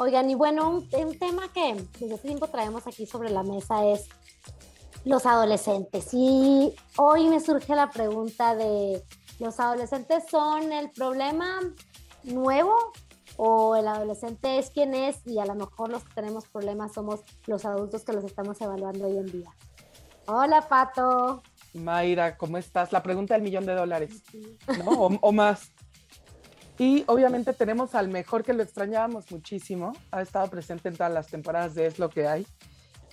Oigan, y bueno, un, tema que desde hace tiempo traemos aquí sobre la mesa es los adolescentes. Y hoy me surge la pregunta de, ¿los adolescentes son el problema nuevo o el adolescente es quien es y a lo mejor los que tenemos problemas somos los adultos que los estamos evaluando hoy en día? Hola, Pato. Mayra, ¿cómo estás? La pregunta del millón de dólares, ¿no? O, más. Y obviamente tenemos al mejor que lo extrañábamos muchísimo. Ha estado presente en todas las temporadas de Es lo que hay.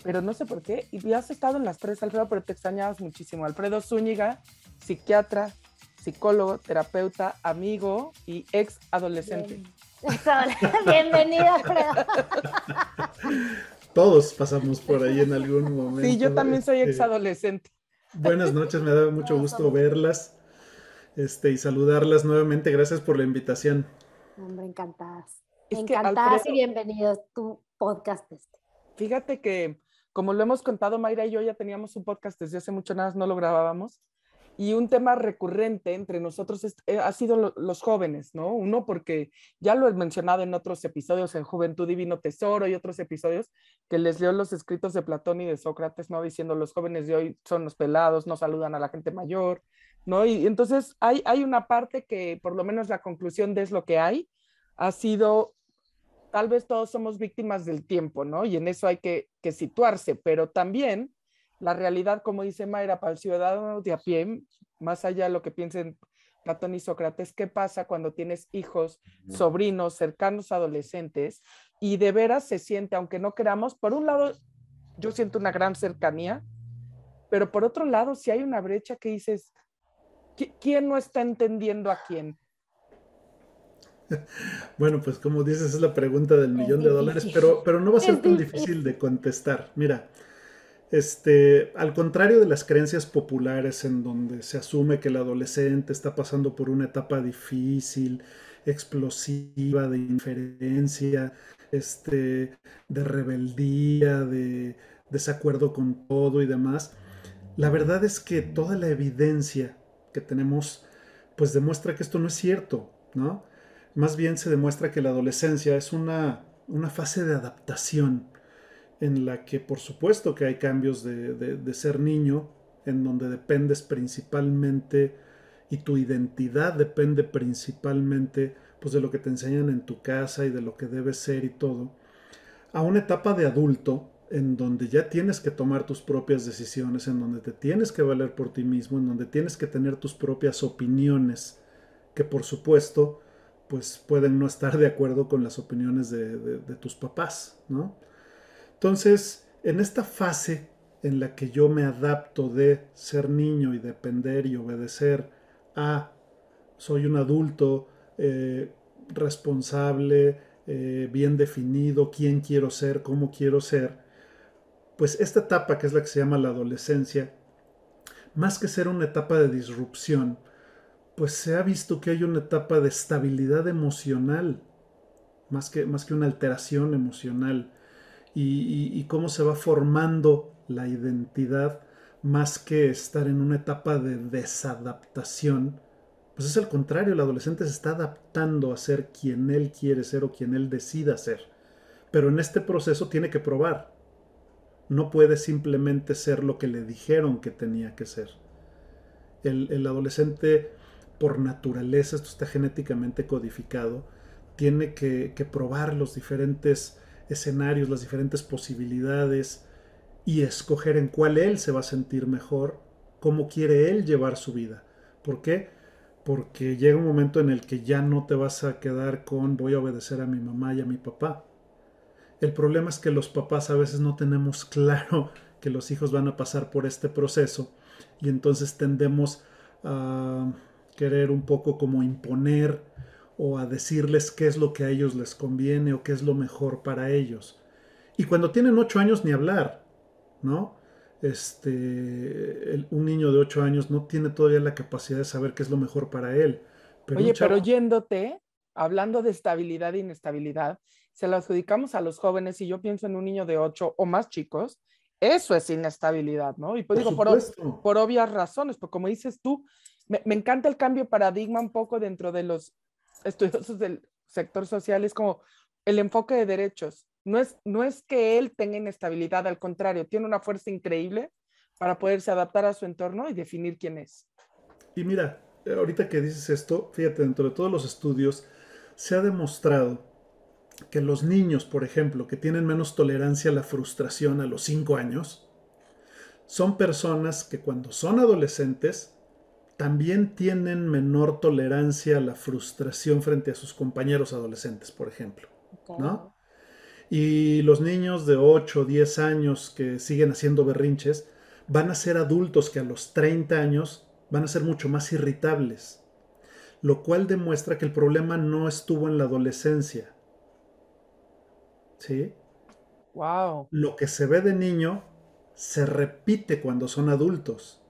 Pero no sé por qué. Y has estado en las tres, Alfredo, pero te extrañabas muchísimo. Alfredo Zúñiga, psiquiatra, psicólogo, terapeuta, amigo y ex adolescente. Bienvenido, Alfredo. Todos pasamos por ahí en algún momento. Sí, yo también soy ex adolescente. Buenas noches, me da mucho gusto verlas este, y saludarlas nuevamente. Gracias por la invitación. Hombre, encantadas. encantadas y bienvenidos a tu podcast. Este. Fíjate que, como lo hemos contado, Mayra y yo ya teníamos un podcast desde hace mucho, nada no lo grabábamos. Y un tema recurrente entre nosotros eh, ha sido los jóvenes, ¿no? Uno porque ya lo he mencionado en otros episodios, en Juventud Divino Tesoro y otros episodios, que les leo los escritos de Platón y de Sócrates, ¿no? Diciendo los jóvenes de hoy son los pelados, no saludan a la gente mayor, ¿no? Y entonces hay, hay una parte que por lo menos la conclusión de es lo que hay, ha sido, tal vez todos somos víctimas del tiempo, ¿no? Y en eso hay que, que situarse, pero también la realidad, como dice Mayra, para el ciudadano de a pie, más allá de lo que piensen Platón y Sócrates, ¿qué pasa cuando tienes hijos, sobrinos, cercanos, adolescentes? Y de veras se siente, aunque no queramos, por un lado, yo siento una gran cercanía, pero por otro lado, si hay una brecha que dices, ¿quién no está entendiendo a quién? Bueno, pues como dices, es la pregunta del millón de dólares, pero, pero no va a ser tan difícil de contestar. Mira, este, al contrario de las creencias populares en donde se asume que el adolescente está pasando por una etapa difícil, explosiva, de inferencia, este, de rebeldía, de desacuerdo con todo y demás, la verdad es que toda la evidencia que tenemos pues demuestra que esto no es cierto, ¿no? Más bien se demuestra que la adolescencia es una, una fase de adaptación en la que por supuesto que hay cambios de, ser niño, en donde dependes principalmente y tu identidad depende principalmente pues de lo que te enseñan en tu casa y de lo que debes ser y todo, a una etapa de adulto en donde ya tienes que tomar tus propias decisiones, en donde te tienes que valer por ti mismo, en donde tienes que tener tus propias opiniones, que por supuesto pues pueden no estar de acuerdo con las opiniones de, de tus papás, ¿no? Entonces, en esta fase en la que yo me adapto de ser niño y depender y obedecer a soy un adulto eh, responsable, eh, bien definido, quién quiero ser, cómo quiero ser, pues esta etapa que es la que se llama la adolescencia, más que ser una etapa de disrupción, pues se ha visto que hay una etapa de estabilidad emocional, más que, más que una alteración emocional y, cómo se va formando la identidad más que estar en una etapa de desadaptación, pues es el contrario, el adolescente se está adaptando a ser quien él quiere ser o quien él decida ser. Pero en este proceso tiene que probar. No puede simplemente ser lo que le dijeron que tenía que ser. El, adolescente, por naturaleza, esto está genéticamente codificado, tiene que, que probar los diferentes escenarios, las diferentes posibilidades y escoger en cuál él se va a sentir mejor, cómo quiere él llevar su vida. ¿Por qué? Porque llega un momento en el que ya no te vas a quedar con voy a obedecer a mi mamá y a mi papá. El problema es que los papás a veces no tenemos claro que los hijos van a pasar por este proceso y entonces tendemos a querer un poco como imponer o a decirles qué es lo que a ellos les conviene o qué es lo mejor para ellos. Y cuando tienen ocho años ni hablar, ¿no? Este, un niño de ocho años no tiene todavía la capacidad de saber qué es lo mejor para él. Oye, pero yéndote, hablando de estabilidad e inestabilidad, se lo adjudicamos a los jóvenes y yo pienso en un niño de ocho o más chicos, eso es inestabilidad, ¿no? Y pues digo, por, por, obvias razones, porque como dices tú, me, me, encanta el cambio de paradigma un poco dentro de los estudiosos del sector social, es como, el enfoque de derechos. No es, no es que él tenga inestabilidad, al contrario, tiene una fuerza increíble para poderse adaptar a su entorno y definir quién es. Y mira, ahorita que dices esto, fíjate, dentro de todos los estudios se ha demostrado que los niños, por ejemplo, que tienen menos tolerancia a la frustración a los 5 años, son personas que cuando son adolescentes también tienen menor tolerancia a la frustración frente a sus compañeros adolescentes, por ejemplo. ¿no? Y los niños de 8 o 10 años que siguen haciendo berrinches van a ser adultos que a los 30 años van a ser mucho más irritables, lo cual demuestra que el problema no estuvo en la adolescencia. ¿Sí? Wow. Lo que se ve de niño se repite cuando son adultos.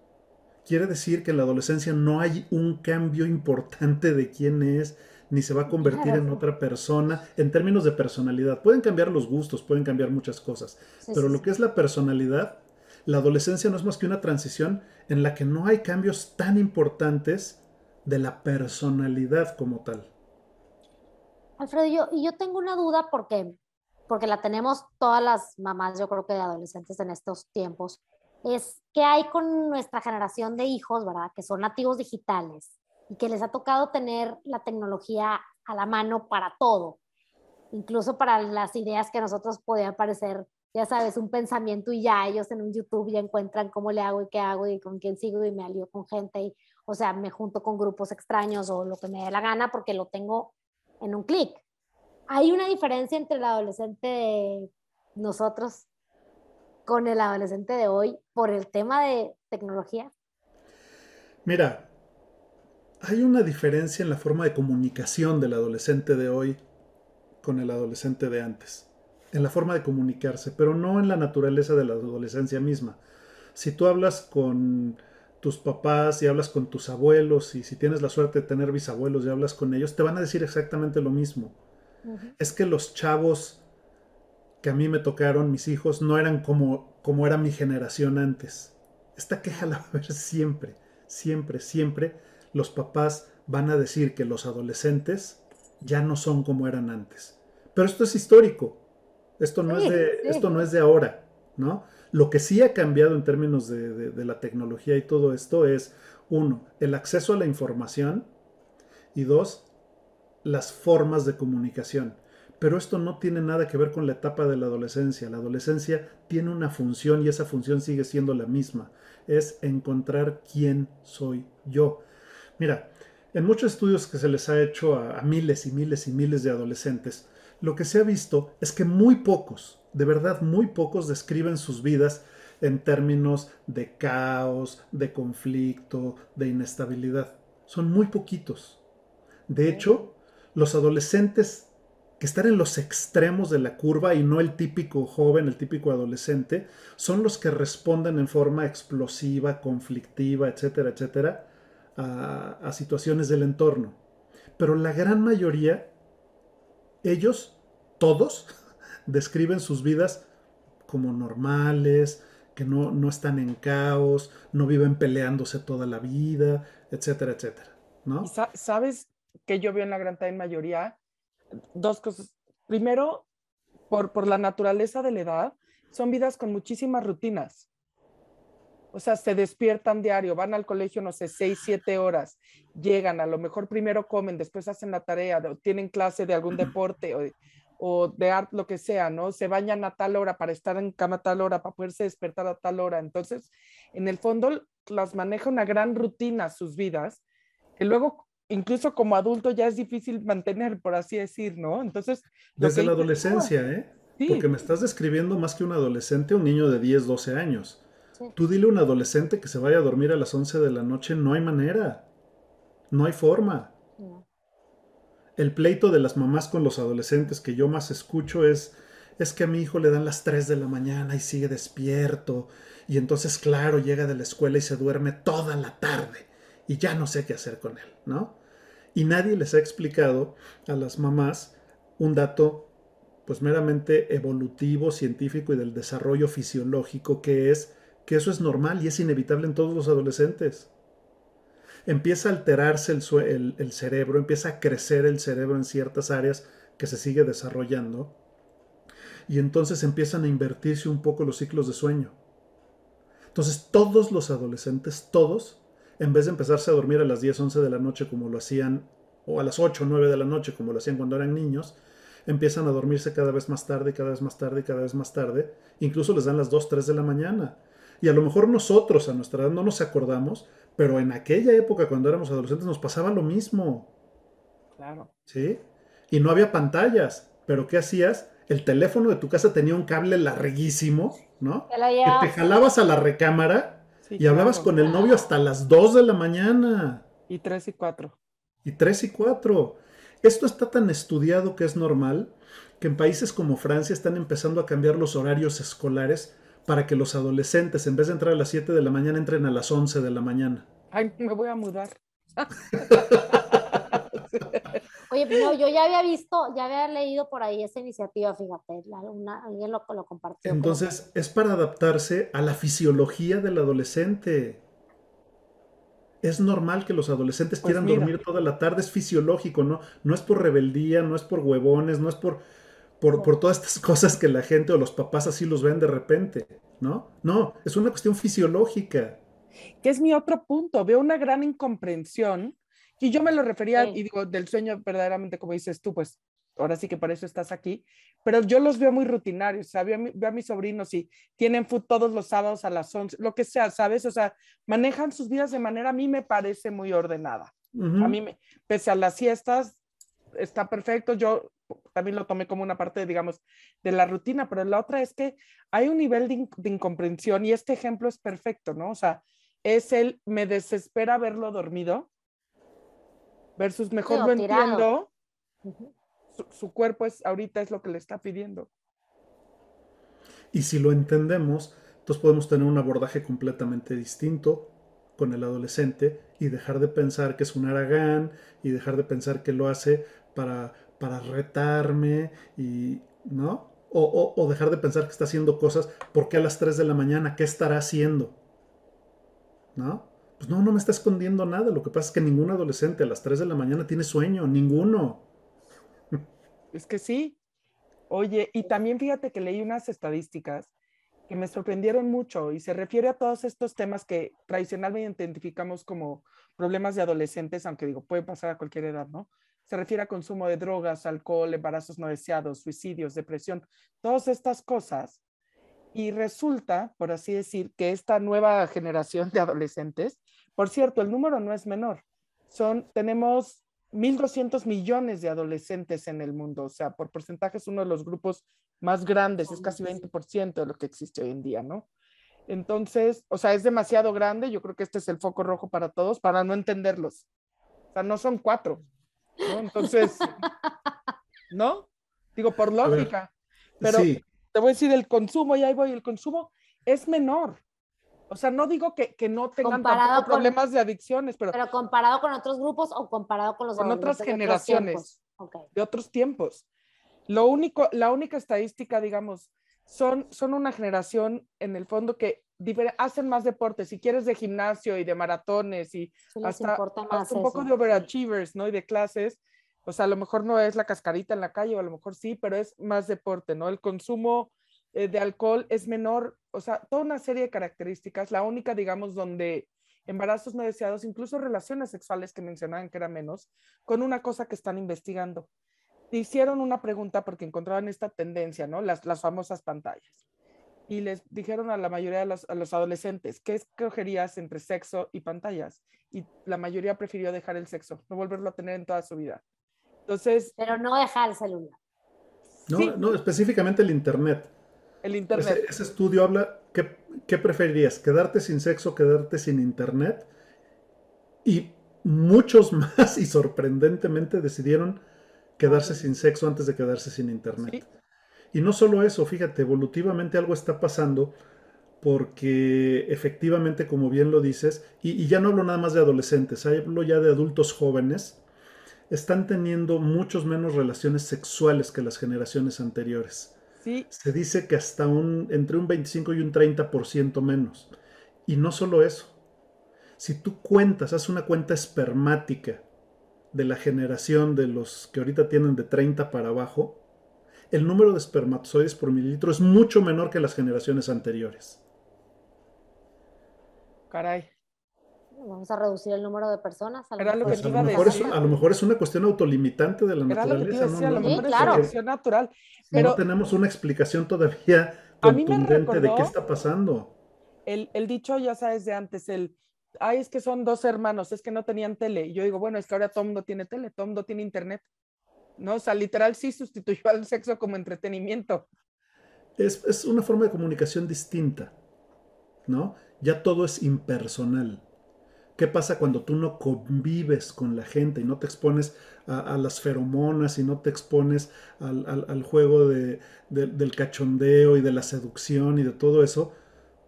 Quiere decir que en la adolescencia no hay un cambio importante de quién es, ni se va a convertir en otra persona en términos de personalidad. Pueden cambiar los gustos, pueden cambiar muchas cosas, pero lo que es la personalidad, la adolescencia no es más que una transición en la que no hay cambios tan importantes de la personalidad como tal. Alfredo, yo, y yo tengo una duda porque, porque la tenemos todas las mamás, yo creo que de adolescentes en estos tiempos, es que hay con nuestra generación de hijos, ¿verdad? Que son nativos digitales y que les ha tocado tener la tecnología a la mano para todo, incluso para las ideas que a nosotros podían parecer, ya sabes, un pensamiento y ya ellos en un YouTube ya encuentran cómo le hago y qué hago y con quién sigo y me alío con gente y, o sea, me junto con grupos extraños o lo que me dé la gana porque lo tengo en un clic. Hay una diferencia entre el adolescente de nosotros con el adolescente de hoy por el tema de tecnología. Mira, hay una diferencia en la forma de comunicación del adolescente de hoy con el adolescente de antes, en la forma de comunicarse, pero no en la naturaleza de la adolescencia misma. Si tú hablas con tus papás y hablas con tus abuelos y si tienes la suerte de tener bisabuelos y hablas con ellos, te van a decir exactamente lo mismo. Es que los chavos que a mí me tocaron, mis hijos, no eran como, como era mi generación antes. Esta queja la va a ver siempre, siempre, siempre los papás van a decir que los adolescentes ya no son como eran antes. Pero esto es histórico. Esto no, es, de, esto no es de ahora, ¿no? Lo que sí ha cambiado en términos de, de la tecnología y todo esto es, uno, el acceso a la información y dos, las formas de comunicación. Pero esto no tiene nada que ver con la etapa de la adolescencia. La adolescencia tiene una función y esa función sigue siendo la misma. Es encontrar quién soy yo. Mira, en muchos estudios que se les ha hecho a, miles y miles y miles de adolescentes, lo que se ha visto es que muy pocos, de verdad muy pocos, describen sus vidas en términos de caos, de conflicto, de inestabilidad. Son muy poquitos. De hecho, los adolescentes que están en los extremos de la curva y no el típico joven, el típico adolescente, son los que responden en forma explosiva, conflictiva, etcétera, etcétera, a, situaciones del entorno. Pero la gran mayoría, ellos, todos, describen sus vidas como normales, que no, no, están en caos, no viven peleándose toda la vida, etcétera, etcétera. ¿no? ¿Sabes que yo veo en la gran mayoría? Dos cosas. Primero, por, por la naturaleza de la edad, son vidas con muchísimas rutinas. O sea, se despiertan diario, van al colegio, no sé, seis, siete horas, llegan, a lo mejor primero comen, después hacen la tarea, tienen clase de algún deporte o, de arte, lo que sea, ¿no? Se bañan a tal hora para estar en cama a tal hora, para poderse despertar a tal hora. Entonces, en el fondo, las maneja una gran rutina sus vidas, que luego incluso como adulto ya es difícil mantener, por así decir, ¿no? Entonces... Desde la adolescencia, ¿eh? Porque me estás describiendo más que un adolescente, un niño de 10, 12 años. Tú dile a un adolescente que se vaya a dormir a las 11 de la noche, no hay manera. No hay forma. El pleito de las mamás con los adolescentes que yo más escucho es, es que a mi hijo le dan las 3 de la mañana y sigue despierto. Y entonces, claro, llega de la escuela y se duerme toda la tarde. Y ya no sé qué hacer con él, ¿no? Y nadie les ha explicado a las mamás un dato pues meramente evolutivo, científico y del desarrollo fisiológico que es que eso es normal y es inevitable en todos los adolescentes. Empieza a alterarse el, cerebro, empieza a crecer el cerebro en ciertas áreas que se sigue desarrollando. Y entonces empiezan a invertirse un poco los ciclos de sueño. Entonces todos los adolescentes, todos, en vez de empezarse a dormir a las 10, 11 de la noche como lo hacían, o a las 8, 9 de la noche como lo hacían cuando eran niños, empiezan a dormirse cada vez más tarde, cada vez más tarde, cada vez más tarde. Incluso les dan las 2, 3 de la mañana. Y a lo mejor nosotros a nuestra edad no nos acordamos, pero en aquella época cuando éramos adolescentes nos pasaba lo mismo. Claro. ¿Sí? Y no había pantallas, pero ¿qué hacías? El teléfono de tu casa tenía un cable larguísimo, ¿no? Que te jalabas a la recámara y hablabas con el novio hasta las 2 de la mañana. Y 3 y 4. Y 3 y 4. Esto está tan estudiado que es normal que en países como Francia están empezando a cambiar los horarios escolares para que los adolescentes, en vez de entrar a las 7 de la mañana, entren a las 11 de la mañana. Ay, me voy a mudar. Oye, pero yo ya había visto, ya había leído por ahí esa iniciativa, fíjate, alguien lo, lo, compartió. Entonces, es para adaptarse a la fisiología del adolescente. Es normal que los adolescentes pues quieran dormir toda la tarde, es fisiológico, ¿no? No es por rebeldía, no es por huevones, no es por por, todas estas cosas que la gente o los papás así los ven de repente, ¿no? No, es una cuestión fisiológica. Que es mi otro punto, veo una gran incomprensión y yo me lo refería y digo del sueño verdaderamente como dices tú, pues ahora sí que por eso estás aquí, pero yo los veo muy rutinarios, o sea, veo, a, mis sobrinos y tienen food todos los sábados a las 11, lo que sea, ¿sabes? O sea, manejan sus vidas de manera, a mí me parece muy ordenada. A mí, me, pese a las siestas, está perfecto. Yo también lo tomé como una parte, digamos, de la rutina, pero la otra es que hay un nivel de, incomprensión y este ejemplo es perfecto, ¿no? O sea, es el me desespera verlo dormido versus mejor lo entiendo. su, su, cuerpo es ahorita es lo que le está pidiendo. Y si lo entendemos, entonces podemos tener un abordaje completamente distinto con el adolescente y dejar de pensar que es un aragán y dejar de pensar que lo hace para, para retarme y, ¿no? O, dejar de pensar que está haciendo cosas, porque a las 3 de la mañana? ¿Qué estará haciendo? ¿No? Pues no, no me está escondiendo nada. Lo que pasa es que ningún adolescente a las 3 de la mañana tiene sueño, ninguno. Es que sí. Oye, y también fíjate que leí unas estadísticas que me sorprendieron mucho y se refiere a todos estos temas que tradicionalmente identificamos como problemas de adolescentes, aunque digo, puede pasar a cualquier edad, ¿no? se refiere a consumo de drogas, alcohol, embarazos no deseados, suicidios, depresión, todas estas cosas. Y resulta, por así decir, que esta nueva generación de adolescentes, por cierto, el número no es menor, son, tenemos 1.200 millones de adolescentes en el mundo, o sea, por porcentaje es uno de los grupos más grandes, es casi 20% de lo que existe hoy en día, ¿no? Entonces, o sea, es demasiado grande, yo creo que este es el foco rojo para todos, para no entenderlos. O sea, no son cuatro, ¿no? Entonces, ¿no? Digo, por lógica. pero te voy a decir, el consumo, y ahí voy, el consumo es menor. O sea, no digo que, que no tengan problemas de adicciones, pero... Pero comparado con otros grupos o comparado con los... Con otras generaciones, de otros tiempos. Lo único, la única estadística, digamos, son, son una generación en el fondo que hacen más deportes, si quieres de gimnasio y de maratones y hasta, un poco de overachievers, ¿no? Y de clases, o sea, a lo mejor no es la cascarita en la calle, o a lo mejor sí, pero es más deporte, ¿no? El consumo eh, de alcohol es menor, o sea, toda una serie de características, la única, digamos, donde embarazos no deseados, incluso relaciones sexuales que mencionaban que era menos, con una cosa que están investigando. Hicieron una pregunta porque encontraban esta tendencia, ¿no? Las, las famosas pantallas y les dijeron a la mayoría de los, a los adolescentes, ¿qué escogerías entre sexo y pantallas? Y la mayoría prefirió dejar el sexo, no volverlo a tener en toda su vida. Entonces... Pero no dejar el celular. No, no específicamente el Internet. El Internet. Ese, estudio habla, ¿qué, ¿qué preferirías? ¿Quedarte sin sexo, quedarte sin Internet? Y muchos más, y sorprendentemente, decidieron quedarse sin sexo antes de quedarse sin Internet. ¿Sí? Y no solo eso, fíjate, evolutivamente algo está pasando porque efectivamente, como bien lo dices, y, ya no hablo nada más de adolescentes, hablo ya de adultos jóvenes, están teniendo muchos menos relaciones sexuales que las generaciones anteriores. Sí. Se dice que hasta un, entre un 25 y un 30% menos. Y no solo eso. Si tú cuentas, haz una cuenta espermática de la generación de los que ahorita tienen de 30 para abajo, el número de espermatozoides por mililitro es mucho menor que las generaciones anteriores. Caray. Vamos a reducir el número de personas. A lo, pues a, lo mejor es, a lo mejor es una cuestión autolimitante de la naturaleza. ¿no? a lo mejor es una natural. Pero no tenemos una explicación todavía contundente de qué está pasando. El, el, dicho, ya sabes, de antes, el, ay, es que son dos hermanos, es que no tenían tele. Y yo digo, bueno, es que ahora todo mundo tiene tele, todo mundo tiene internet. ¿No? O sea, literal sí sustituyó al sexo como entretenimiento. Es, es una forma de comunicación distinta, ¿no? Ya todo es impersonal. ¿Qué pasa cuando tú no convives con la gente y no te expones a, las feromonas y no te expones al, juego de, del cachondeo y de la seducción y de todo eso?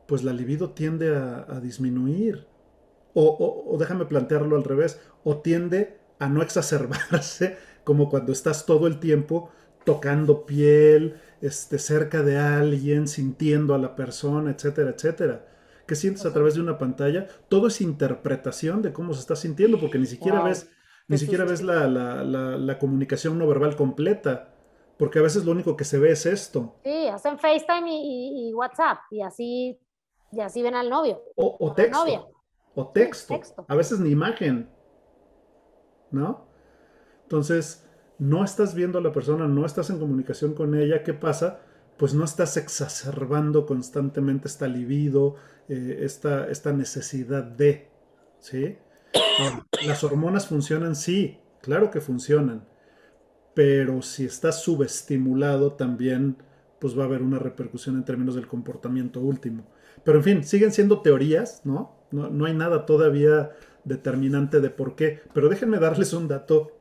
Pues la libido tiende a, disminuir. O, déjame plantearlo al revés, o tiende a no exacerbarse como cuando estás todo el tiempo tocando piel, este, cerca de alguien, sintiendo a la persona, etcétera, etcétera que sientes a través de una pantalla, todo es interpretación de cómo se está sintiendo, porque ni siquiera ves, ni siquiera ves la, comunicación no verbal completa, porque a veces lo único que se ve es esto. Sí, hacen FaceTime y, WhatsApp, y así, y así ven al novio. O, texto. O texto. A veces ni imagen. ¿No? Entonces, no estás viendo a la persona, no estás en comunicación con ella, ¿qué pasa? Pues no estás exacerbando constantemente esta libido, eh, esta, esta, necesidad de, ¿sí? las hormonas funcionan, sí, claro que funcionan, pero si estás subestimulado también, pues va a haber una repercusión en términos del comportamiento último. Pero en fin, siguen siendo teorías, ¿no? No, no hay nada todavía determinante de por qué, pero déjenme darles un dato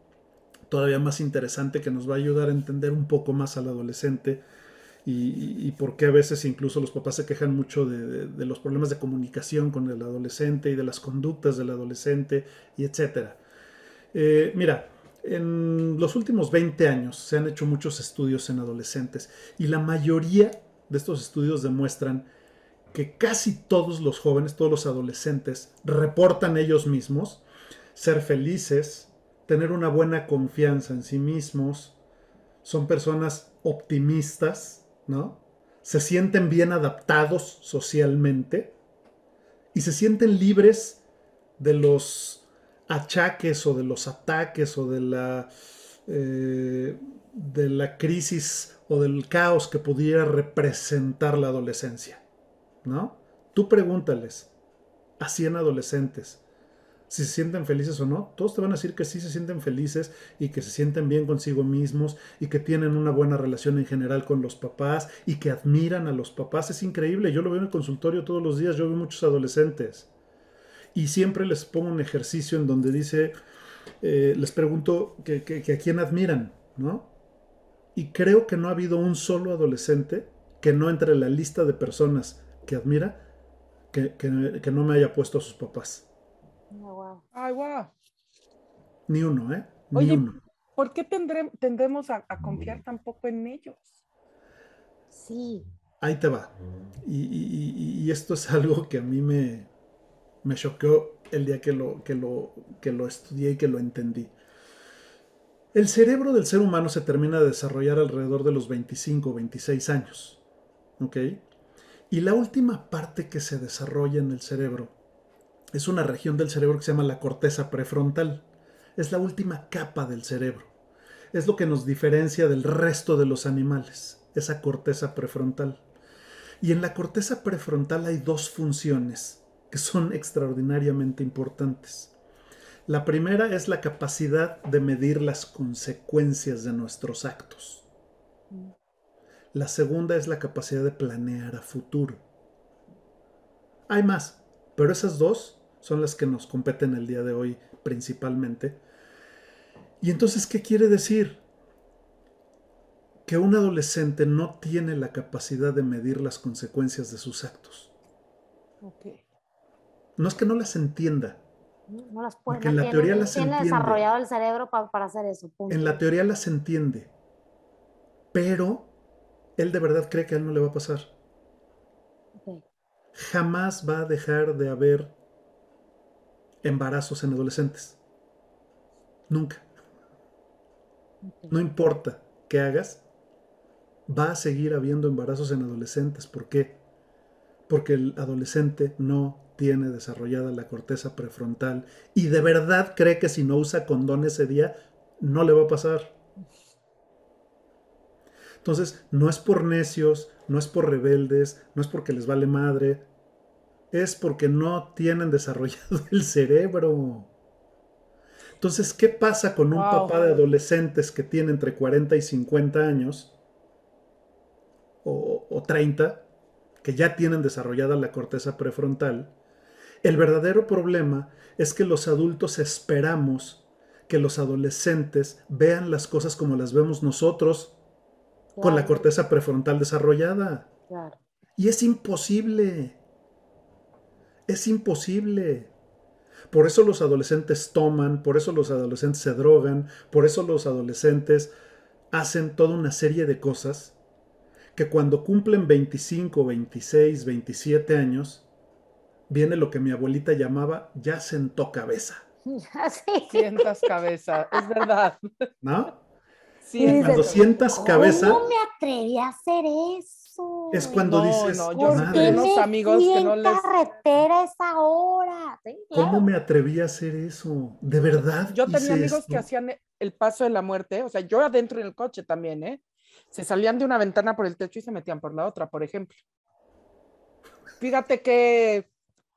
todavía más interesante que nos va a ayudar a entender un poco más al adolescente y, por qué a veces incluso los papás se quejan mucho de, los problemas de comunicación con el adolescente y de las conductas del adolescente y etcétera. Eh, mira, en los últimos 20 años se han hecho muchos estudios en adolescentes y la mayoría de estos estudios demuestran que casi todos los jóvenes, todos los adolescentes, reportan ellos mismos ser felices, tener una buena confianza en sí mismos, son personas optimistas, ¿no? Se sienten bien adaptados socialmente y se sienten libres de los achaques o de los ataques o de la, eh, de la crisis o del caos que pudiera representar la adolescencia, ¿no? Tú pregúntales a 100 adolescentes, si se sienten felices o no, todos te van a decir que sí se sienten felices y que se sienten bien consigo mismos y que tienen una buena relación en general con los papás y que admiran a los papás. Es increíble, yo lo veo en el consultorio todos los días, yo veo muchos adolescentes y siempre les pongo un ejercicio en donde dice, eh, les pregunto que, a quién admiran, ¿no? Y creo que no ha habido un solo adolescente que no entre en la lista de personas que admira que, que no me haya puesto a sus papás. Ay, wow. Ni uno, ¿eh? Ni uno. ¿por qué tendremos a, confiar tan poco en ellos? Sí. Ahí te va. Y, esto es algo que a mí me, me choqueó el día que lo, que, lo, que lo estudié y que lo entendí. El cerebro del ser humano se termina de desarrollar alrededor de los 25 o 26 años. ¿Ok? Y la última parte que se desarrolla en el cerebro es una región del cerebro que se llama la corteza prefrontal. Es la última capa del cerebro. Es lo que nos diferencia del resto de los animales, esa corteza prefrontal. Y en la corteza prefrontal hay dos funciones que son extraordinariamente importantes. La primera es la capacidad de medir las consecuencias de nuestros actos. La segunda es la capacidad de planear a futuro. Hay más, pero esas dos son las que nos competen el día de hoy principalmente. Y entonces, ¿qué quiere decir? Que un adolescente no tiene la capacidad de medir las consecuencias de sus actos. No es que no las entienda. No las puede. Porque en la teoría las tiene desarrollado el cerebro para, hacer eso. En la teoría las entiende. Pero él de verdad cree que a él no le va a pasar jamás va a dejar de haber embarazos en adolescentes. Nunca. No importa qué hagas, va a seguir habiendo embarazos en adolescentes. ¿Por qué? Porque el adolescente no tiene desarrollada la corteza prefrontal y de verdad cree que si no usa condón ese día, no le va a pasar. Entonces, no es por necios, no es por rebeldes, no es porque les vale madre, es porque no tienen desarrollado el cerebro. Entonces, ¿qué pasa con un papá de adolescentes que tiene entre 40 y 50 años? O, o 30, que ya tienen desarrollada la corteza prefrontal. El verdadero problema es que los adultos esperamos que los adolescentes vean las cosas como las vemos nosotros con la corteza prefrontal desarrollada. Y es imposible. Es imposible. Por eso los adolescentes toman, por eso los adolescentes se drogan, por eso los adolescentes hacen toda una serie de cosas que cuando cumplen 25, 26, 27 años, viene lo que mi abuelita llamaba ya sentó cabeza. Sientas cabeza, es verdad. ¿No? Cuando sientas cabeza. ¿Cómo me atreví a hacer eso? Es cuando dices, no, yo unos amigos que no les. carretera esa hora. ¿Cómo me atreví a hacer eso? De verdad. Yo tenía amigos que hacían el paso de la muerte, o sea, yo adentro en el coche también, ¿eh? Se salían de una ventana por el techo y se metían por la otra, por ejemplo. Fíjate qué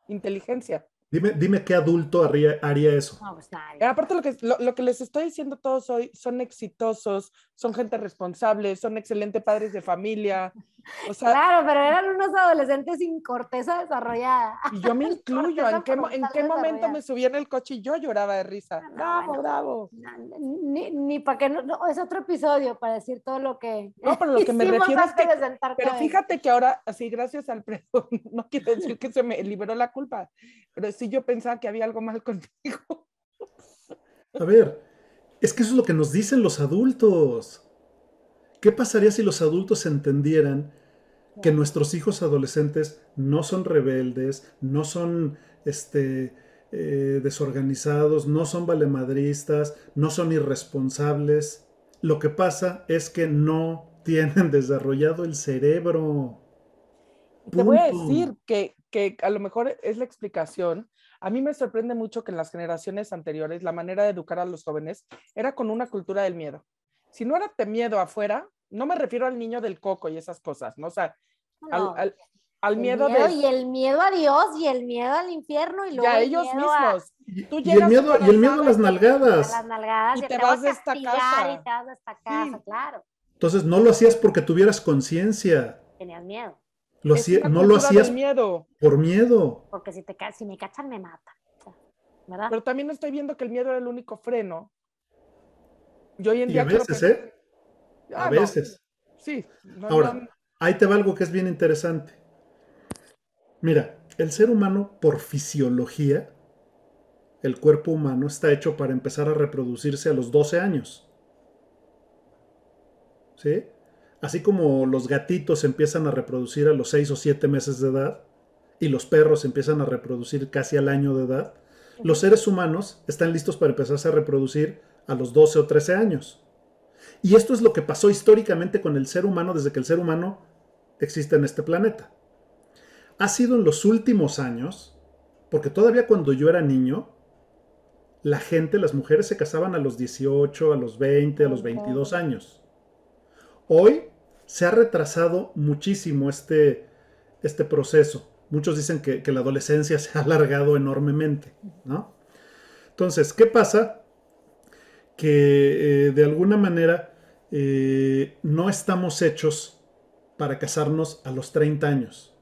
inteligencia. Dime, dime qué adulto haría, haría eso. Pues aparte lo que, lo, que les estoy diciendo todos hoy, son exitosos, son gente responsable, son excelentes padres de familia. Claro, pero eran unos adolescentes sin corteza desarrollada. Y yo me incluyo. ¿En qué, ¿En qué momento me subí en el coche y yo lloraba de risa? bravo, bravo. Ni, ni para que no, es otro episodio para decir todo lo que. No, pero lo que me refiero es que. Pero fíjate que ahora, así, gracias al Alfredo, no quiero decir que se me liberó la culpa, pero sí yo pensaba que había algo mal contigo. A ver, es que eso es lo que nos dicen los adultos. ¿Qué pasaría si los adultos entendieran que nuestros hijos adolescentes no son rebeldes, no son este, eh, desorganizados, no son valemadristas, no son irresponsables? Lo que pasa es que no tienen desarrollado el cerebro. Te voy a decir que, que a lo mejor es la explicación. A mí me sorprende mucho que en las generaciones anteriores la manera de educar a los jóvenes era con una cultura del miedo. Si no era de miedo afuera, no me refiero al niño del coco y esas cosas, ¿no? O sea, al, miedo, de... Y el miedo a Dios y el miedo al infierno y luego ya, ellos mismos. y, el miedo, y el miedo a las nalgadas. A las nalgadas. Y, te, vas de esta casa. Y te vas de esta casa, claro. Entonces no lo hacías porque tuvieras conciencia. Tenías miedo no lo hacías miedo. por miedo. Porque si, te, si me cachan, me mata. Pero también estoy viendo que el miedo era el único freno. Yo hoy en día. a veces, ¿eh? a ah, veces. Sí. Ahora, ahí te va algo que es bien interesante. Mira, el ser humano, por fisiología, el cuerpo humano está hecho para empezar a reproducirse a los 12 años. ¿Sí? Así como los gatitos empiezan a reproducir a los 6 o 7 meses de edad y los perros empiezan a reproducir casi al año de edad, los seres humanos están listos para empezarse a reproducir a los 12 o 13 años. Y esto es lo que pasó históricamente con el ser humano desde que el ser humano existe en este planeta. Ha sido en los últimos años, porque todavía cuando yo era niño, la gente, las mujeres se casaban a los 18, a los 20, a los 22 años. Hoy se ha retrasado muchísimo este, este proceso. Muchos dicen que, la adolescencia se ha alargado enormemente, ¿no? Entonces, ¿qué pasa? Que eh, de alguna manera eh, no estamos hechos para casarnos a los 30 años.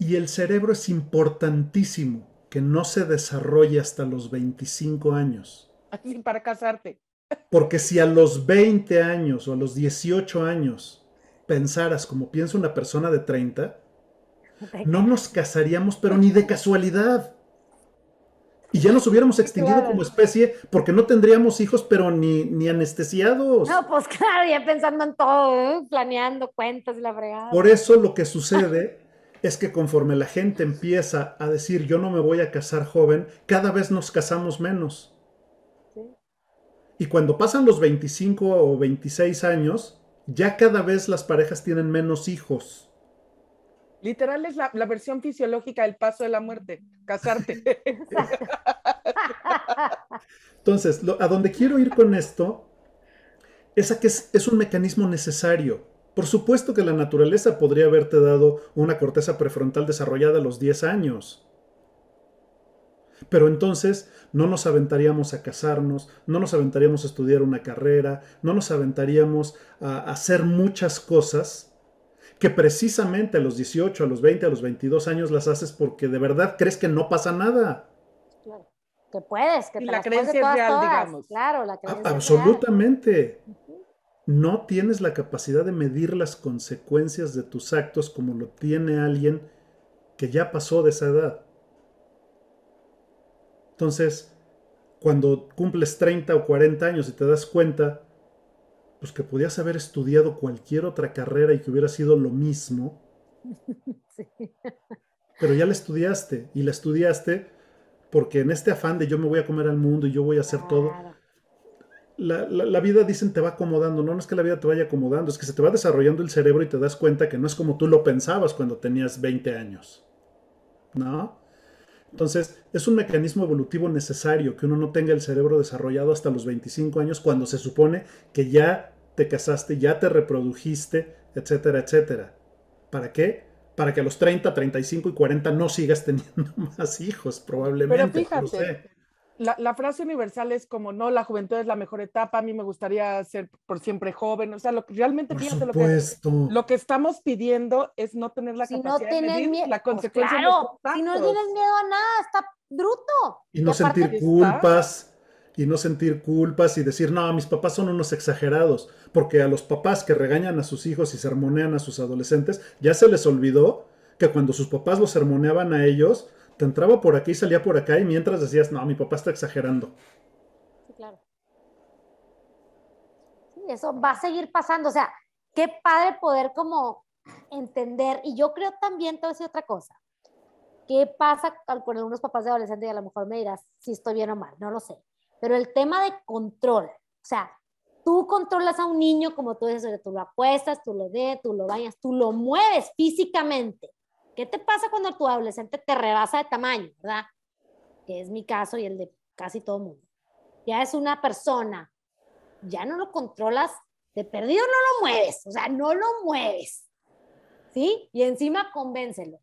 Y el cerebro es importantísimo que no se desarrolle hasta los 25 años. Así para casarte. Porque si a los 20 años o a los 18 años pensaras como piensa una persona de 30, no nos casaríamos, pero ni de casualidad. Y ya nos hubiéramos extinguido como especie porque no tendríamos hijos, pero ni, ni anestesiados. No, pues claro, ya pensando en todo, ¿eh? planeando cuentas y la fregada. Por eso lo que sucede es que conforme la gente empieza a decir yo no me voy a casar joven, cada vez nos casamos menos. Y cuando pasan los 25 o 26 años, ya cada vez las parejas tienen menos hijos. Literal es la, versión fisiológica del paso de la muerte, casarte. Entonces, a donde quiero ir con esto es a que es, un mecanismo necesario. Por supuesto que la naturaleza podría haberte dado una corteza prefrontal desarrollada a los 10 años. Pero entonces no nos aventaríamos a casarnos, no nos aventaríamos a estudiar una carrera, no nos aventaríamos a hacer muchas cosas que precisamente a los 18, a los 20, a los 22 años las haces porque de verdad crees que no pasa nada. Claro. Que puedes, que te la creencia es real, digamos. Claro, la creencia Absolutamente. No tienes la capacidad de medir las consecuencias de tus actos como lo tiene alguien que ya pasó de esa edad. Entonces, cuando cumples 30 o 40 años y te das cuenta pues que podías haber estudiado cualquier otra carrera y que hubiera sido lo mismo. Pero ya la estudiaste y la estudiaste porque en este afán de yo me voy a comer al mundo y yo voy a hacer todo, la, la, vida dicen te va acomodando, no, no es que la vida te vaya acomodando, es que se te va desarrollando el cerebro y te das cuenta que no es como tú lo pensabas cuando tenías 20 años. ¿No? Entonces, es un mecanismo evolutivo necesario que uno no tenga el cerebro desarrollado hasta los 25 años cuando se supone que ya te casaste, ya te reprodujiste, etcétera, etcétera. ¿Para qué? Para que a los 30, 35 y 40 no sigas teniendo más hijos, probablemente. Pero fíjate, la, frase universal es como, no, la juventud es la mejor etapa, a mí me gustaría ser por siempre joven, o sea, lo que realmente fíjate, lo que, lo que estamos pidiendo es no tener la capacidad de medir la pues consecuencia claro, Si no tienes miedo a nada, está bruto. Y no sentir culpas y no sentir culpas y decir, no, mis papás son unos exagerados, porque a los papás que regañan a sus hijos y sermonean a sus adolescentes, ya se les olvidó que cuando sus papás los sermoneaban a ellos, te entraba por aquí y salía por acá y mientras decías, no, mi papá está exagerando. Sí, claro. Sí, eso va a seguir pasando, o sea, qué padre poder como entender, y yo creo también, te voy a decir otra cosa, ¿qué pasa con algunos papás de adolescentes? Y a lo mejor me dirás si estoy bien o mal, no lo sé pero el tema de control, o sea, tú controlas a un niño como tú dices, tú lo apuestas, tú lo de, tú lo bañas, tú lo mueves físicamente. ¿Qué te pasa cuando tu adolescente te rebasa de tamaño, verdad? Que es mi caso y el de casi todo mundo. Ya es una persona, ya no lo controlas, de perdido no lo mueves, o sea, no lo mueves. ¿Sí? Y encima convéncelo.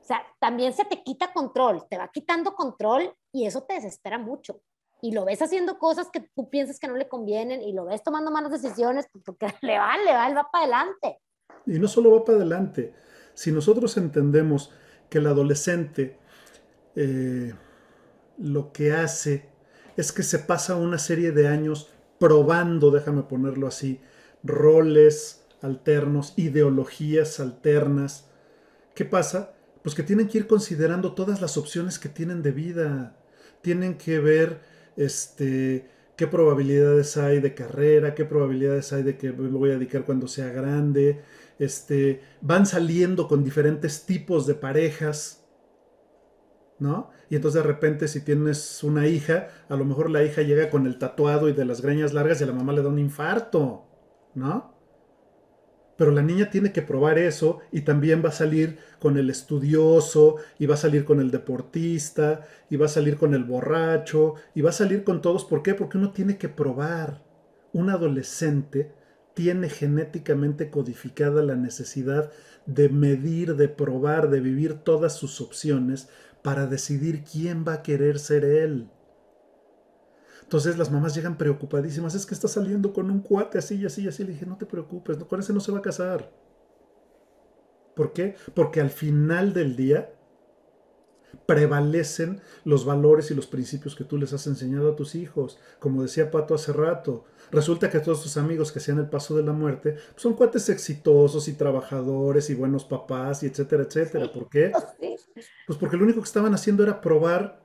O sea, también se te quita control, te va quitando control y eso te desespera mucho. Y lo ves haciendo cosas que tú piensas que no le convienen y lo ves tomando malas decisiones porque le va, le va, él va para adelante. Y no solo va para adelante. Si nosotros entendemos que el adolescente eh, lo que hace es que se pasa una serie de años probando, déjame ponerlo así, roles alternos, ideologías alternas. ¿Qué pasa? pues que tienen que ir considerando todas las opciones que tienen de vida. Tienen que ver este, qué probabilidades hay de carrera, qué probabilidades hay de que me voy a dedicar cuando sea grande. Este, van saliendo con diferentes tipos de parejas, ¿no? Y entonces de repente si tienes una hija, a lo mejor la hija llega con el tatuado y de las greñas largas y a la mamá le da un infarto, ¿no? pero la niña tiene que probar eso y también va a salir con el estudioso y va a salir con el deportista y va a salir con el borracho y va a salir con todos. ¿Por qué? Porque uno tiene que probar. Un adolescente tiene genéticamente codificada la necesidad de medir, de probar, de vivir todas sus opciones para decidir quién va a querer ser él. Entonces las mamás llegan preocupadísimas, es que está saliendo con un cuate así y así y así. Le dije, no te preocupes, con ese no se va a casar. ¿Por qué? Porque al final del día prevalecen los valores y los principios que tú les has enseñado a tus hijos. Como decía Pato hace rato, resulta que todos tus amigos que sean el paso de la muerte son cuates exitosos y trabajadores y buenos papás y etcétera, etcétera. ¿Por qué? Pues porque lo único que estaban haciendo era probar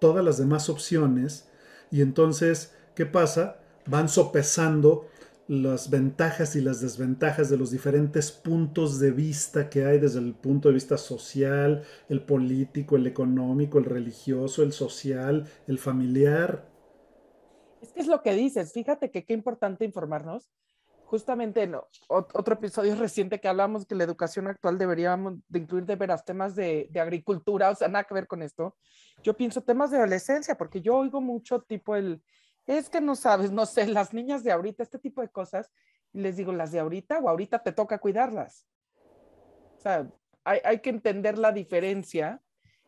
todas las demás opciones y entonces, ¿qué pasa? Van sopesando las ventajas y las desventajas de los diferentes puntos de vista que hay desde el punto de vista social, el político, el económico, el religioso, el social, el familiar. Es que es lo que dices, fíjate que qué importante informarnos. Justamente en otro episodio reciente que hablamos que la educación actual deberíamos de incluir de veras temas de, agricultura, o sea, nada que ver con esto. Yo pienso temas de adolescencia, porque yo oigo mucho tipo el, es que no sabes, no sé, las niñas de ahorita, este tipo de cosas, y les digo, las de ahorita o ahorita te toca cuidarlas. O sea, hay, hay que entender la diferencia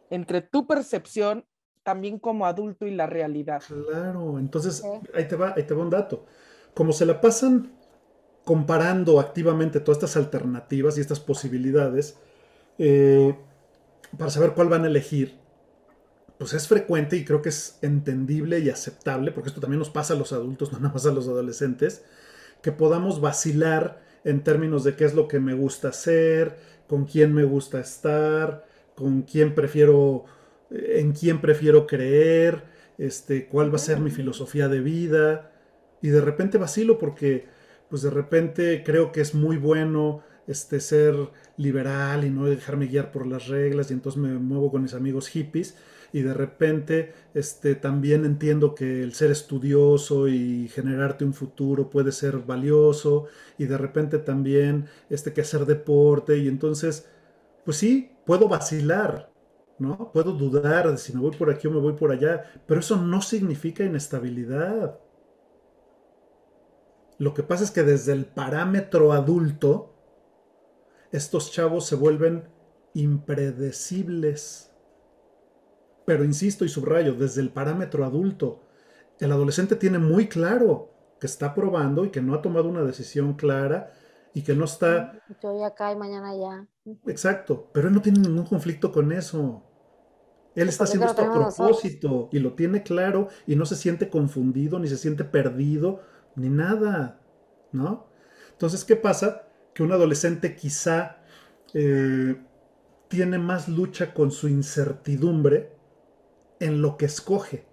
entre tu percepción también como adulto y la realidad. Claro, entonces ahí, te va, ahí te va un dato. Como se la pasan comparando activamente todas estas alternativas y estas posibilidades eh, para saber cuál van a elegir, pues es frecuente y creo que es entendible y aceptable, porque esto también nos pasa a los adultos, no nada más a los adolescentes, que podamos vacilar en términos de qué es lo que me gusta hacer, con quién me gusta estar, con quién prefiero, en quién prefiero creer, este, cuál va a ser mi filosofía de vida. Y de repente vacilo porque, pues de repente creo que es muy bueno este, ser liberal y no dejarme guiar por las reglas y entonces me muevo con mis amigos hippies y de repente este, también entiendo que el ser estudioso y generarte un futuro puede ser valioso y de repente también este, que hacer deporte y entonces, pues sí, puedo vacilar, ¿no? Puedo dudar de si me voy por aquí o me voy por allá, pero eso no significa inestabilidad. Lo que pasa es que desde el parámetro adulto, estos chavos se vuelven impredecibles. Pero insisto y subrayo, desde el parámetro adulto, el adolescente tiene muy claro que está probando y que no ha tomado una decisión clara y que no está... Hoy acá y mañana ya. Exacto, pero él no tiene ningún conflicto con eso. Él está haciendo esto a propósito y lo tiene claro y no se siente confundido, ni se siente perdido, ni nada, ¿no? Entonces, ¿qué pasa? Que un adolescente quizá eh, tiene más lucha con su incertidumbre en lo que escoge.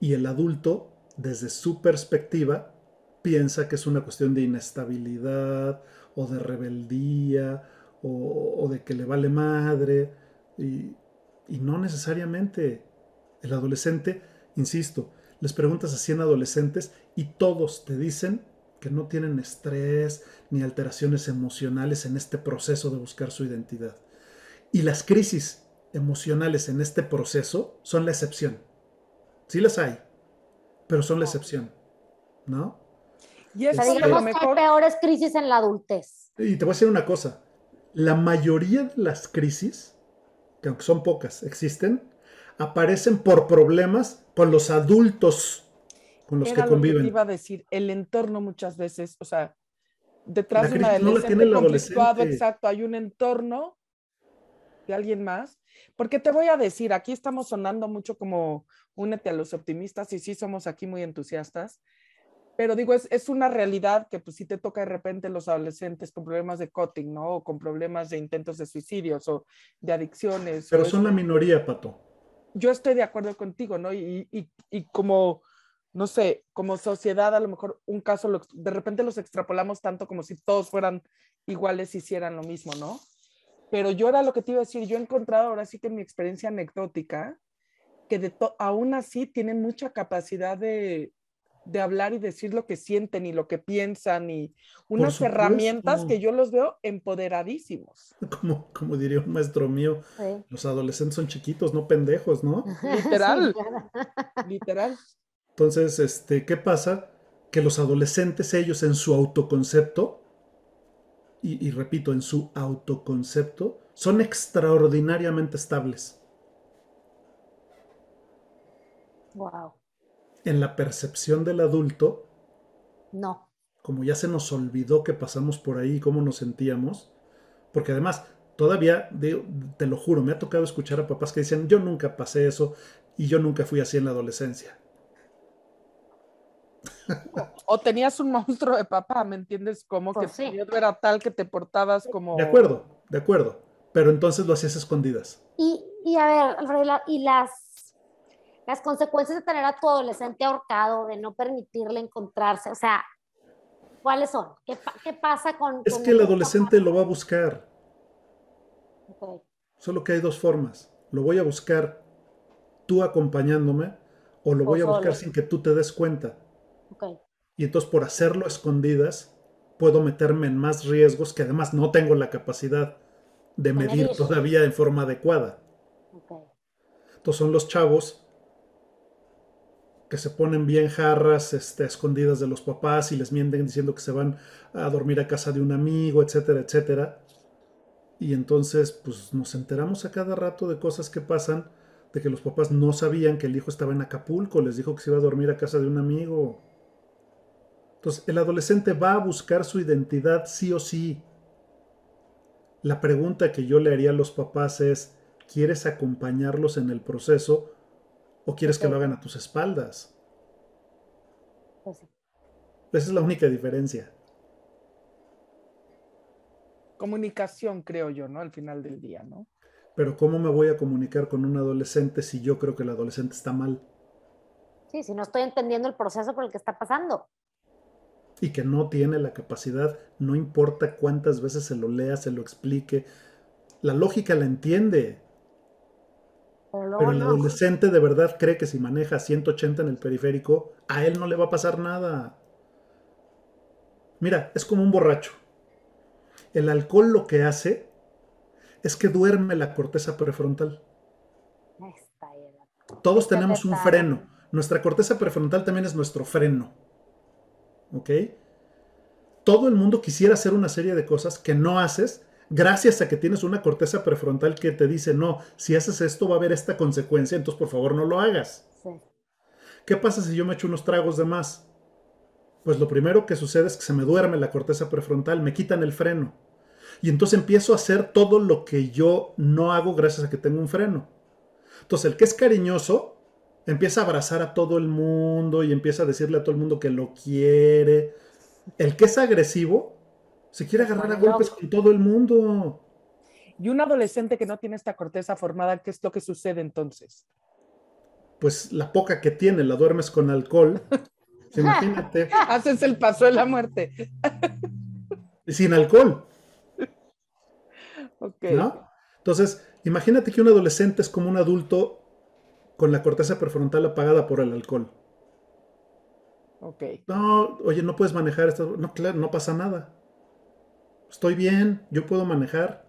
Y el adulto, desde su perspectiva, piensa que es una cuestión de inestabilidad o de rebeldía o, de que le vale madre. Y, y, no necesariamente. El adolescente, insisto, les preguntas a 100 adolescentes y todos te dicen que no tienen estrés ni alteraciones emocionales en este proceso de buscar su identidad. Y las crisis emocionales en este proceso son la excepción. Sí las hay, pero son la excepción, ¿no? Y es o lo mejor... peores crisis en la adultez. Y te voy a decir una cosa, la mayoría de las crisis, que aunque son pocas, existen, aparecen por problemas con los adultos con los que conviven. Lo que iba a decir, el entorno muchas veces, o sea, detrás de una adolescente no conflictuado, exacto, hay un entorno de alguien más porque te voy a decir, aquí estamos sonando mucho como únete a los optimistas y sí somos aquí muy entusiastas, pero digo, es, es una realidad que pues sí te toca de repente los adolescentes con problemas de cutting, ¿no? O con problemas de intentos de suicidios o de adicciones. Pero son la minoría, Pato. Yo estoy de acuerdo contigo, ¿no? Y, y, y como, no sé, como sociedad a lo mejor un caso, de repente los extrapolamos tanto como si todos fueran iguales y hicieran lo mismo, ¿no? Pero yo era lo que te iba a decir, yo he encontrado ahora sí que en mi experiencia anecdótica, que de aún así tienen mucha capacidad de, de, hablar y decir lo que sienten y lo que piensan y unas herramientas que yo los veo empoderadísimos. Como, como diría un maestro mío, los adolescentes son chiquitos, no pendejos, ¿no? Literal, literal. Entonces, este, ¿qué pasa? Que los adolescentes, ellos en su autoconcepto, y, repito, en su autoconcepto, son extraordinariamente estables. Wow. En la percepción del adulto, no. Como ya se nos olvidó que pasamos por ahí, cómo nos sentíamos, porque además, todavía, te lo juro, me ha tocado escuchar a papás que dicen, yo nunca pasé eso y yo nunca fui así en la adolescencia. O, tenías un monstruo de papá, ¿me entiendes? Como que pues tu era tal que te portabas como... De acuerdo, de acuerdo. Pero entonces lo hacías escondidas. Y, y a ver, y las, las consecuencias de tener a tu adolescente ahorcado, de no permitirle encontrarse, o sea, ¿cuáles son? ¿Qué, qué pasa con... Es que el adolescente lo va a buscar. Solo que hay dos formas. Lo voy a buscar tú acompañándome o lo voy a buscar sin que tú te des cuenta. Y entonces por hacerlo escondidas, puedo meterme en más riesgos que además no tengo la capacidad de medir todavía en forma adecuada. Entonces son los chavos que se ponen bien jarras, este, escondidas de los papás y les mienten diciendo que se van a dormir a casa de un amigo, etcétera, etcétera. Y entonces, pues nos enteramos a cada rato de cosas que pasan, de que los papás no sabían que el hijo estaba en Acapulco, les dijo que se iba a dormir a casa de un amigo. Entonces, el adolescente va a buscar su identidad sí o sí. La pregunta que yo le haría a los papás es, ¿quieres acompañarlos en el proceso o quieres que lo hagan a tus espaldas? Pues Esa es la única diferencia. Comunicación, creo yo, ¿no? Al final del día, ¿no? Pero ¿cómo me voy a comunicar con un adolescente si yo creo que el adolescente está mal? Sí, si no estoy entendiendo el proceso por el que está pasando. Y que no tiene la capacidad, no importa cuántas veces se lo lea, se lo explique, la lógica la entiende. Pero, el adolescente de verdad cree que si maneja 180 en el periférico, a él no le va a pasar nada. Mira, es como un borracho. El alcohol lo que hace es que duerme la corteza prefrontal. Todos tenemos un freno. Nuestra corteza prefrontal también es nuestro freno. ¿Ok? Todo el mundo quisiera hacer una serie de cosas que no haces gracias a que tienes una corteza prefrontal que te dice, no, si haces esto va a haber esta consecuencia, entonces por favor no lo hagas. ¿Qué pasa si yo me echo unos tragos de más? Pues lo primero que sucede es que se me duerme la corteza prefrontal, me quitan el freno. Y entonces empiezo a hacer todo lo que yo no hago gracias a que tengo un freno. Entonces el que es cariñoso empieza a abrazar a todo el mundo y empieza a decirle a todo el mundo que lo quiere. El que es agresivo se quiere agarrar a golpes con todo el mundo. Y un adolescente que no tiene esta corteza formada, ¿qué es lo que sucede entonces? Pues la poca que tiene, la duermes con alcohol. Imagínate. Haces el paso de la muerte. Sin alcohol. ¿No? Entonces, imagínate que un adolescente es como un adulto con la corteza prefrontal apagada por el alcohol. Ok. No, oye, no puedes manejar esto. No, claro, no pasa nada estoy bien, yo puedo manejar.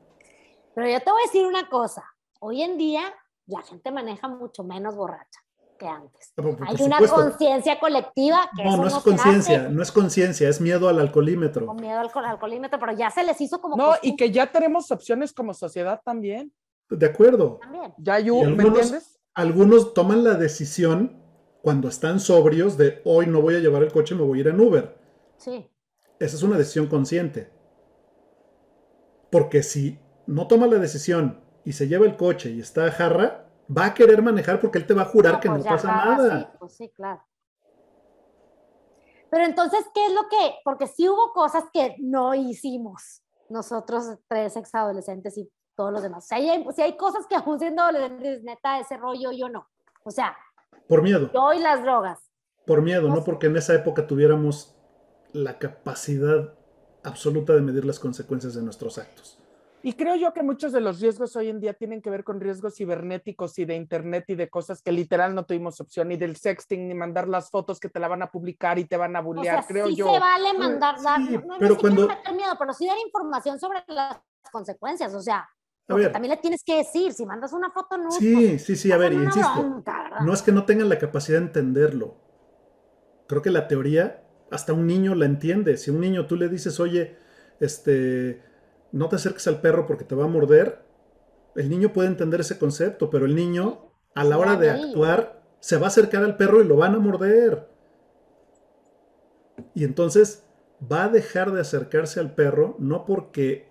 Pero yo te voy a decir una cosa, hoy en día la gente maneja mucho menos borracha que antes. Ah, Hay una conciencia colectiva que no, no es conciencia, no es conciencia, es miedo al alcoholímetro. miedo al alcoholímetro, pero ya se les hizo como No, y que ya tenemos opciones como sociedad también. De acuerdo. También. Ya yo, ¿me entiendes? Algunos toman la decisión cuando están sobrios de hoy no voy a llevar el coche, me voy a ir en Uber. Sí. Esa es una decisión consciente. Porque si no toma la decisión y se lleva el coche y está a jarra, va a querer manejar porque él te va a jurar que pues no pasa nada. Sí, pues sí, claro. Pero entonces, ¿qué es lo que? Porque sí hubo cosas que no hicimos nosotros tres ex adolescentes y todos los demás. O sea, si hay, cosas que aún siendo adolescentes, neta, ese rollo yo no. O sea, por miedo. Yo y las drogas. Por miedo, no porque en esa época tuviéramos la capacidad absoluta de medir las consecuencias de nuestros actos. Y creo yo que muchos de los riesgos hoy en día tienen que ver con riesgos cibernéticos y de internet y de cosas que literal no tuvimos opción, ni del sexting, ni mandar las fotos que te la van a publicar y te van a bullear, o sea, creo sí yo. se vale mandar, no, pero cuando... meter miedo, pero sí dar información sobre las consecuencias, o sea, también le tienes que decir, si mandas una foto no. Sí, pues, sí, sí, a ver, insisto, no es que no tengan la capacidad de entenderlo. Creo que la teoría hasta un niño la entiende. Si a un niño tú le dices, oye, este, no te acerques al perro porque te va a morder, el niño puede entender ese concepto, pero el niño a la hora de actuar se va a acercar al perro y lo van a morder. Y entonces va a dejar de acercarse al perro no porque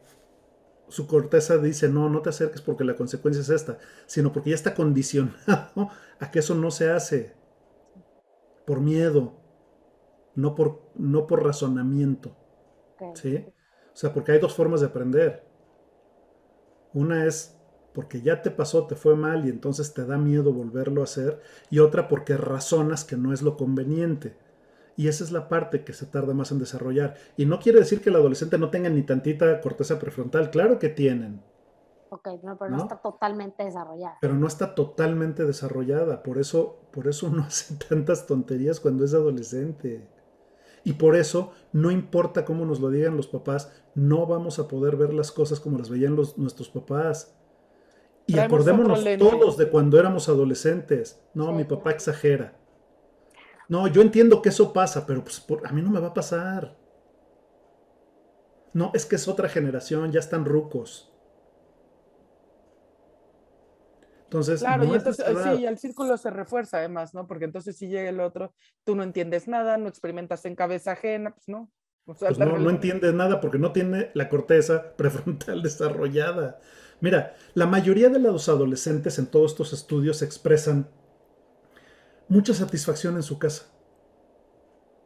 su corteza dice no, no te acerques porque la consecuencia es esta, sino porque ya está condicionado a que eso no se hace por miedo, no por, no por razonamiento. ¿Sí? O sea, porque hay dos formas de aprender. Una es porque ya te pasó, te fue mal y entonces te da miedo volverlo a hacer. Y otra porque razonas que no es lo conveniente. Y esa es la parte que se tarda más en desarrollar. Y no quiere decir que el adolescente no tenga ni tantita corteza prefrontal. Claro que tienen. Ok, no, pero no, está totalmente desarrollada. Pero no está totalmente desarrollada, por eso, por eso uno hace tantas tonterías cuando es adolescente. Y por eso, no importa cómo nos lo digan los papás, no vamos a poder ver las cosas como las veían los, nuestros papás. Y acordémonos todos de cuando éramos adolescentes. No, mi papá exagera. No, yo entiendo que eso pasa, pero pues, a mí no me va a pasar. No, es que es otra generación, ya están rucos. Entonces, claro, y entonces sí, el círculo se refuerza además, ¿no? Porque entonces si llega el otro, tú no entiendes nada, no experimentas en cabeza ajena, pues no. pues no, no entiendes nada porque no tiene la corteza prefrontal desarrollada. Mira, la mayoría de los adolescentes en todos estos estudios expresan mucha satisfacción en su casa.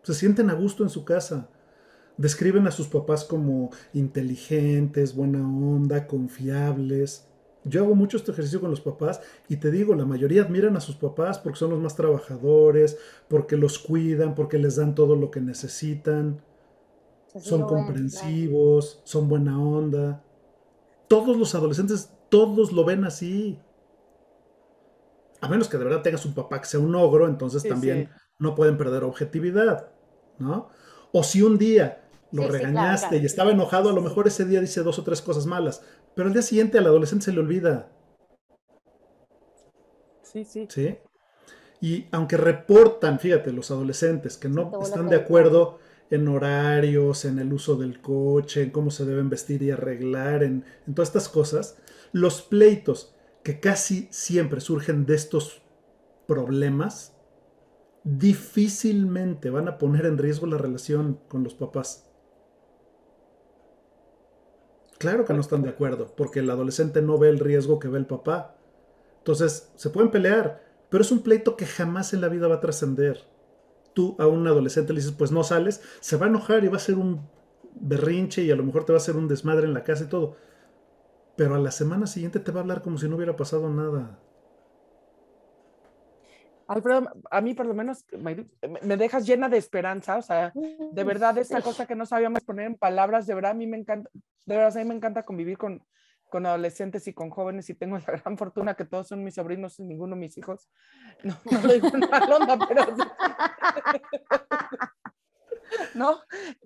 Se sienten a gusto en su casa. Describen a sus papás como inteligentes, buena onda, confiables. Yo hago mucho este ejercicio con los papás y te digo, la mayoría admiran a sus papás porque son los más trabajadores, porque los cuidan, porque les dan todo lo que necesitan, son comprensivos, son buena onda. Todos los adolescentes, todos lo ven así. A menos que de verdad tengas un papá que sea un ogro, entonces también no pueden perder objetividad, ¿no? O si un día lo regañaste y estaba enojado, a lo mejor ese día dice dos o tres cosas malas, pero al día siguiente al adolescente se le olvida. Sí, sí. Sí. Y aunque reportan, fíjate, los adolescentes que no están de acuerdo en horarios, en el uso del coche, en cómo se deben vestir y arreglar, en, en todas estas cosas, los pleitos que casi siempre surgen de estos problemas, difícilmente van a poner en riesgo la relación con los papás. Claro que no están de acuerdo, porque el adolescente no ve el riesgo que ve el papá. Entonces, se pueden pelear, pero es un pleito que jamás en la vida va a trascender. Tú a un adolescente le dices, pues no sales, se va a enojar y va a ser un berrinche y a lo mejor te va a hacer un desmadre en la casa y todo. Pero a la semana siguiente te va a hablar como si no hubiera pasado nada. Alfredo, a mí por lo menos me dejas llena de esperanza, o sea, de verdad esta cosa que no sabíamos poner en palabras, de verdad a mí me encanta, de verdad a mí me encanta convivir con, con adolescentes y con jóvenes y tengo la gran fortuna que todos son mis sobrinos y ninguno mis hijos. No, no lo digo en onda, pero... ¿no?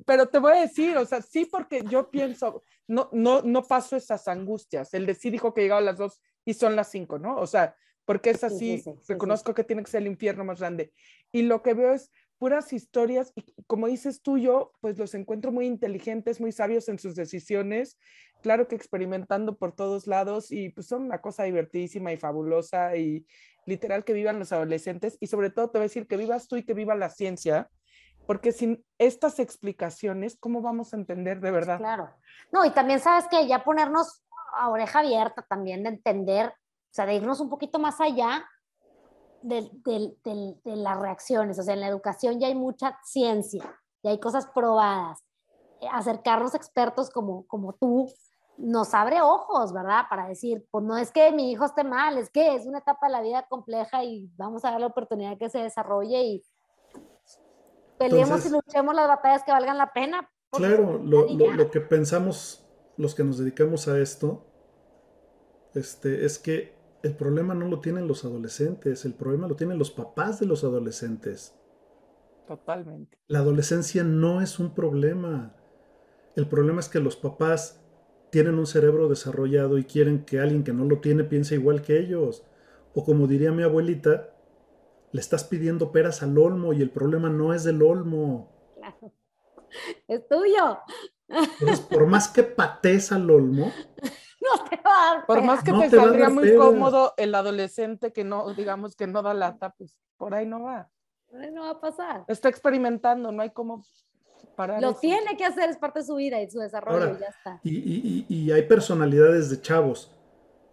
Pero te voy a decir, o sea, sí porque yo pienso, no, no, no paso esas angustias. El de sí dijo que llegaba a las dos y son las cinco, ¿no? O sea, porque es así, reconozco que tiene que ser el infierno más grande. Y lo que veo es puras historias, y como dices tú, yo pues los encuentro muy inteligentes, muy sabios en sus decisiones, claro que experimentando por todos lados y pues son una cosa divertidísima y fabulosa y literal que vivan los adolescentes y sobre todo te voy a decir que vivas tú y que viva la ciencia, porque sin estas explicaciones, ¿cómo vamos a entender de verdad? Claro. No, y también sabes que ya ponernos a oreja abierta también de entender o sea, de irnos un poquito más allá de, las reacciones. O sea, en la educación ya hay mucha ciencia, ya hay cosas probadas. Eh, acercarnos a expertos como, como tú nos abre ojos, ¿verdad? Para decir, pues no es que mi hijo esté mal, es que es una etapa de la vida compleja y vamos a dar la oportunidad que se desarrolle y peleemos y luchemos las batallas que valgan la pena. Claro, lo, lo, que pensamos los que nos dedicamos a esto este, es que el problema no lo tienen los adolescentes, el problema lo tienen los papás de los adolescentes. Totalmente. La adolescencia no es un problema. El problema es que los papás tienen un cerebro desarrollado y quieren que alguien que no lo tiene piense igual que ellos. O como diría mi abuelita, le estás pidiendo peras al olmo y el problema no es del olmo. Claro. Es tuyo. Entonces, por más que patees al olmo, Por más que te, saldría muy cómodo el adolescente que no, digamos que no da lata, pues por ahí no va. Por ahí no va a pasar. Está experimentando, no hay como parar. Lo tiene que hacer, es parte de su vida y su desarrollo y ya está. Y, hay personalidades de chavos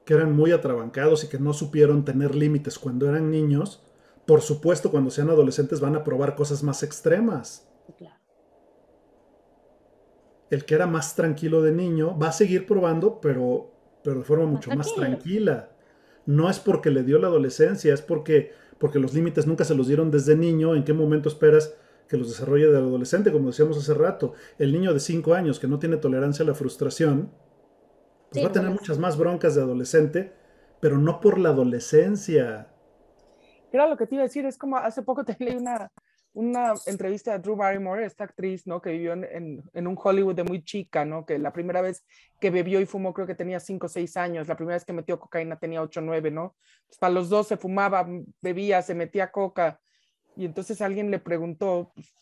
que eran muy atrabancados y que no supieron tener límites cuando eran niños. Por supuesto, cuando sean adolescentes van a probar cosas más extremas. Claro el que era más tranquilo de niño va a seguir probando, pero, pero de forma mucho más tranquila. No es porque le dio la adolescencia, es porque, porque los límites nunca se los dieron desde niño. ¿En qué momento esperas que los desarrolle de adolescente? Como decíamos hace rato, el niño de 5 años que no tiene tolerancia a la frustración, pues va a tener muchas más broncas de adolescente, pero no por la adolescencia. Era lo que te iba a decir, es como hace poco te leí una, una entrevista a Drew Barrymore, esta actriz, ¿no? Que vivió en, en, un Hollywood de muy chica, ¿no? Que la primera vez que bebió y fumó creo que tenía 5 o 6 años, la primera vez que metió cocaína tenía 8 o 9, ¿no? Pues para los dos se fumaba, bebía, se metía coca. Y entonces alguien le preguntó, pues,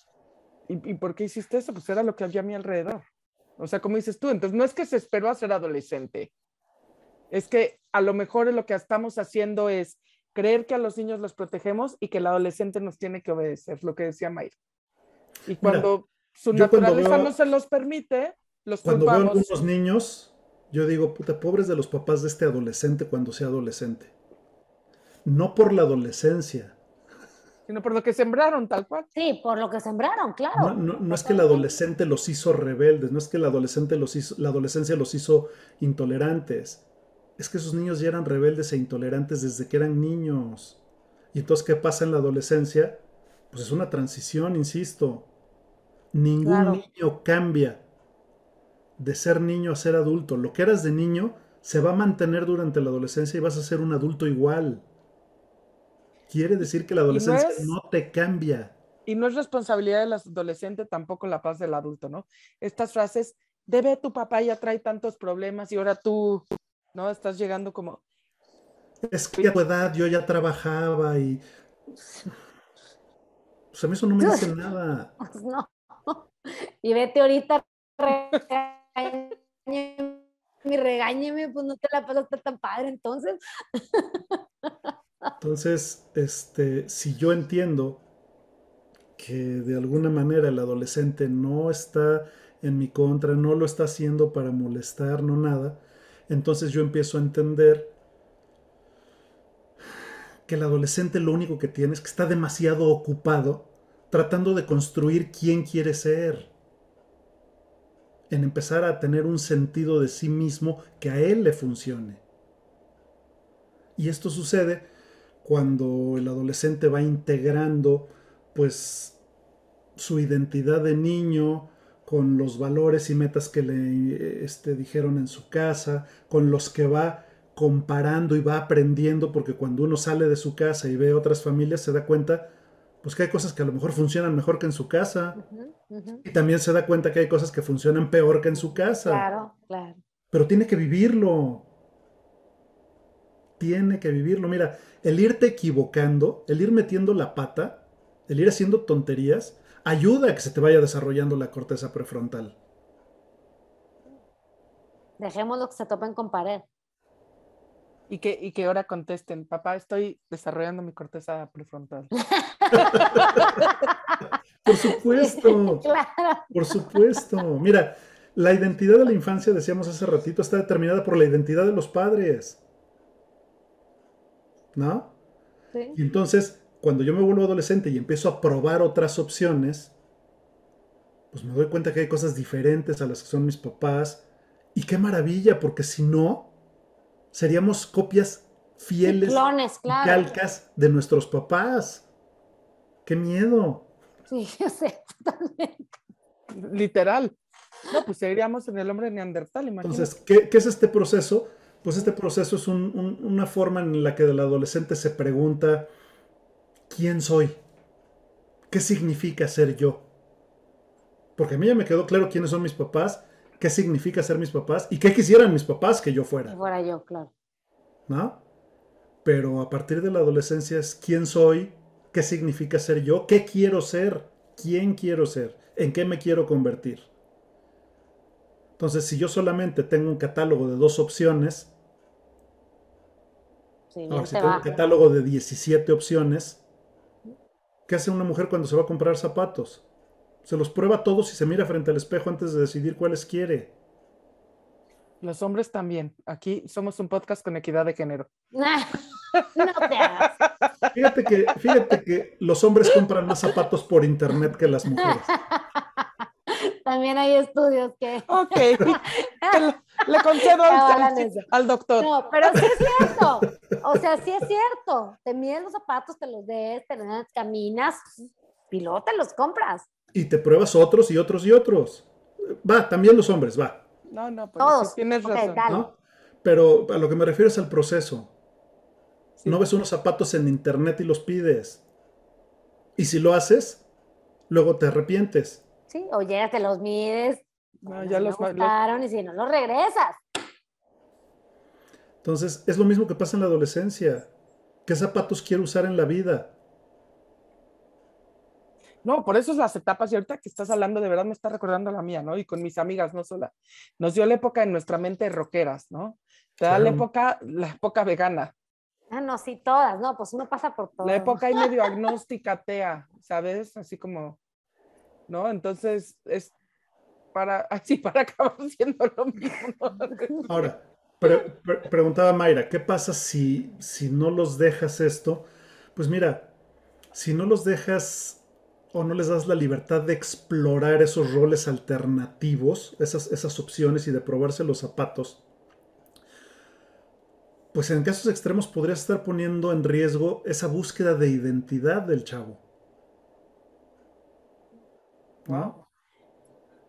¿y, ¿y, por qué hiciste eso? Pues era lo que había a mi alrededor. O sea, como dices tú, entonces no es que se esperó a ser adolescente, es que a lo mejor lo que estamos haciendo es creer que a los niños los protegemos y que el adolescente nos tiene que obedecer, lo que decía Mayra. Y cuando su naturaleza no se los permite, los Cuando veo a algunos niños, yo digo, puta, pobres de los papás de este adolescente cuando sea adolescente. No por la adolescencia. Sino por lo que sembraron, tal cual. Sí, por lo que sembraron, claro. No, no, es que el adolescente los hizo rebeldes, no es que el adolescente los hizo, la adolescencia los hizo intolerantes es que esos niños ya eran rebeldes e intolerantes desde que eran niños. Y entonces, ¿qué pasa en la adolescencia? Pues es una transición, insisto. Ningún niño cambia de ser niño a ser adulto. Lo que eras de niño se va a mantener durante la adolescencia y vas a ser un adulto igual. Quiere decir que la adolescencia no, no te cambia. Y no es responsabilidad del adolescente tampoco la paz del adulto, ¿no? Estas frases, debe tu papá ya trae tantos problemas y ahora tú ¿no? Estás llegando como... Es que a tu edad yo ya trabajaba y... Pues a mí eso no me dice nada. Pues no. Y vete ahorita, regáñeme, regáñeme, pues no te la pasaste tan padre entonces. Entonces, este, si yo entiendo que de alguna manera el adolescente no está en mi contra, no lo está haciendo para molestar, no nada, entonces yo empiezo a entender que el adolescente lo único que tiene es que está demasiado ocupado tratando de construir quién quiere ser, en empezar a tener un sentido de sí mismo que a él le funcione. Y esto sucede cuando el adolescente va integrando pues su identidad de niño, con los valores y metas que le este, dijeron en su casa, con los que va comparando y va aprendiendo, porque cuando uno sale de su casa y ve otras familias se da cuenta pues que hay cosas que a lo mejor funcionan mejor que en su casa. Y también se da cuenta que hay cosas que funcionan peor que en su casa. Claro, claro. Pero tiene que vivirlo. Tiene que vivirlo. Mira, el irte equivocando, el ir metiendo la pata, el ir haciendo tonterías, ayuda a que se te vaya desarrollando la corteza prefrontal. Dejémoslo que se topen con pared. Y que, y que ahora contesten, papá, estoy desarrollando mi corteza prefrontal. Por supuesto. Por supuesto. Mira, la identidad de la infancia, decíamos hace ratito, está determinada por la identidad de los padres. ¿No? Sí. Y entonces, cuando yo me vuelvo adolescente y empiezo a probar otras opciones, pues me doy cuenta que hay cosas diferentes a las que son mis papás. Y qué maravilla, porque si no, seríamos copias fieles, clones, claro. calcas de nuestros papás. ¡Qué miedo! Sí, yo sé, totalmente. Literal. No, pues seríamos en el hombre neandertal, imagínate. Entonces, ¿qué, es este proceso? Pues este proceso es una forma en la que el adolescente se pregunta, quién soy, qué significa ser yo. Porque a mí ya me quedó claro quiénes son mis papás, qué significa ser mis papás y qué quisieran mis papás que yo fuera. Que fuera yo, claro. ¿No? Pero a partir de la adolescencia es quién soy, qué significa ser yo, qué quiero ser, quién quiero ser, en qué me quiero convertir. Entonces, si yo solamente tengo un catálogo de dos opciones, si tengo un catálogo de 17 opciones, ¿Qué hace una mujer cuando se va a comprar zapatos? Se los prueba todos y se mira frente al espejo antes de decidir cuáles quiere. Los hombres también. Aquí somos un podcast con equidad de género. no te hagas. Fíjate que, fíjate que los hombres compran más zapatos por internet que las mujeres. También hay estudios que. Ok. le, concedo al, doctor. No, pero sí es cierto. O sea, sí es cierto. Te miden los zapatos, te los des, te los caminas, pilote, los compras. Y te pruebas otros y otros y otros. Va, también los hombres, va. No, no, pero tienes razón. Pero a lo que me refiero es al proceso. No ves unos zapatos en internet y los pides. Y si lo haces, luego te arrepientes. Sí, o llegas, te los mides, No, ya los, gustaron y si no los regresas. Entonces, es lo mismo que pasa en la adolescencia. ¿Qué zapatos quiero usar en la vida? No, por eso es las etapas y ahorita que estás hablando de verdad me está recordando la mía, ¿no? Y con mis amigas, no sola. Nos dio la época en nuestra mente rockeras, ¿no? Te da la época, la época vegana. Ah, no, sí, todas, no, pues uno pasa por todo. La época ahí medio agnóstica, atea, ¿sabes? Así como, ¿no? Entonces, es para, así para acabar siendo lo mismo. Ahora, preguntaba Mayra, ¿qué pasa si, si no los dejas esto? Pues mira, si no los dejas o no les das la libertad de explorar esos roles alternativos, esas, esas opciones y de probarse los zapatos, pues en casos extremos podrías estar poniendo en riesgo esa búsqueda de identidad del chavo. ¿No?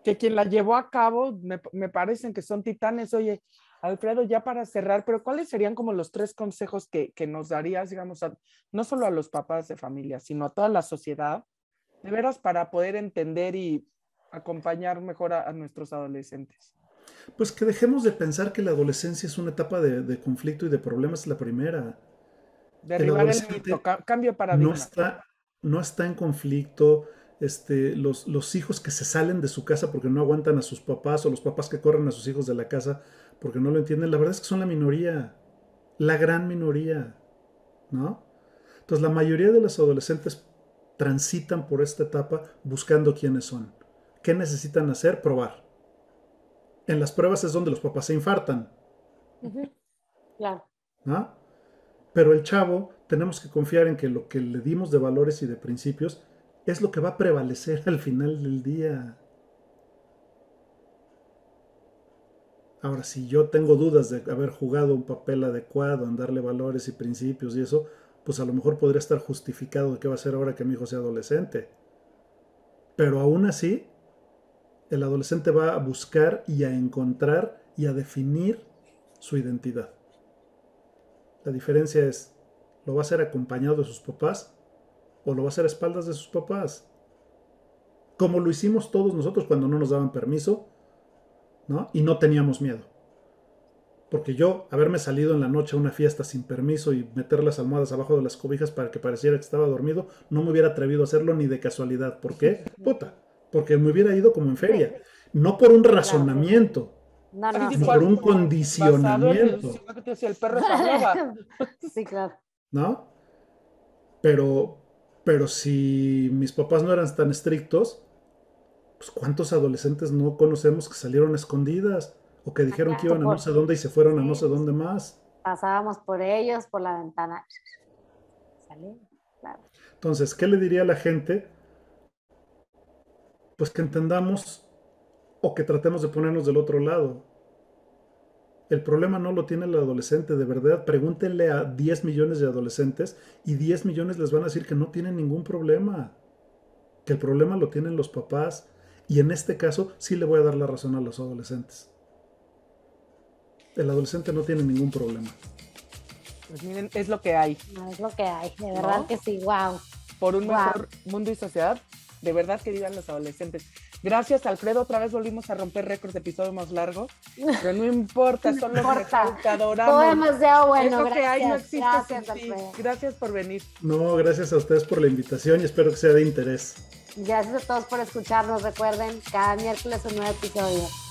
Que quien la llevó a cabo, me, me, parecen que son titanes. Oye, Alfredo, ya para cerrar, pero ¿cuáles serían como los tres consejos que, que nos darías, digamos, no solo a los papás de familia, sino a toda la sociedad de veras para poder entender y acompañar mejor a, nuestros adolescentes? Pues que dejemos de pensar que la adolescencia es una etapa de, conflicto y de problemas, la primera. Derribar el, mito, cambio de paradigma. No está, no está en conflicto. Este, los, los, hijos que se salen de su casa porque no aguantan a sus papás o los papás que corren a sus hijos de la casa porque no lo entienden, la verdad es que son la minoría, la gran minoría, ¿no? Entonces la mayoría de los adolescentes transitan por esta etapa buscando quiénes son. ¿Qué necesitan hacer? Probar. En las pruebas es donde los papás se infartan. Claro. Pero el chavo, tenemos que confiar en que lo que le dimos de valores y de principios es lo que va a prevalecer al final del día. Ahora, si yo tengo dudas de haber jugado un papel adecuado en darle valores y principios y eso, pues a lo mejor podría estar justificado de qué va a ser ahora que mi hijo sea adolescente. Pero aún así, el adolescente va a buscar y a encontrar y a definir su identidad. La diferencia es, ¿lo va a hacer acompañado de sus papás o lo va a hacer a espaldas de sus papás? Como lo hicimos todos nosotros cuando no nos daban permiso, ¿no? Y no teníamos miedo. Porque yo, haberme salido en la noche a una fiesta sin permiso y meter las almohadas abajo de las cobijas para que pareciera que estaba dormido, no me hubiera atrevido a hacerlo ni de casualidad. ¿Por qué? Puta. Porque me hubiera ido como en feria. No por un razonamiento. No, por un condicionamiento. El perro sí, claro. ¿No? Pero, pero si mis papás no eran tan estrictos, pues ¿cuántos adolescentes no conocemos que salieron escondidas? O que dijeron que iban a no sé dónde y se fueron a no sé dónde más. Pasábamos por ellos, por la ventana. Claro. Entonces, ¿qué le diría a la gente? Pues que entendamos o que tratemos de ponernos del otro lado. El problema no lo tiene el adolescente, de verdad. Pregúntenle a 10 millones de adolescentes y 10 millones les van a decir que no tienen ningún problema. Que el problema lo tienen los papás. Y en este caso sí le voy a dar la razón a los adolescentes el adolescente no tiene ningún problema. Pues miren, es lo que hay. No, es lo que hay, de verdad que sí, wow. Por un mejor mundo y sociedad, de verdad que vivan los adolescentes. Gracias, Alfredo. Otra vez volvimos a romper récords de episodio más largo. Pero no importa, son los. Todo demasiado bueno. Eso que hay no existe gracias, Gracias por venir. No, gracias a ustedes por la invitación y espero que sea de interés. Gracias a todos por escucharnos. Recuerden, cada miércoles un nuevo episodio.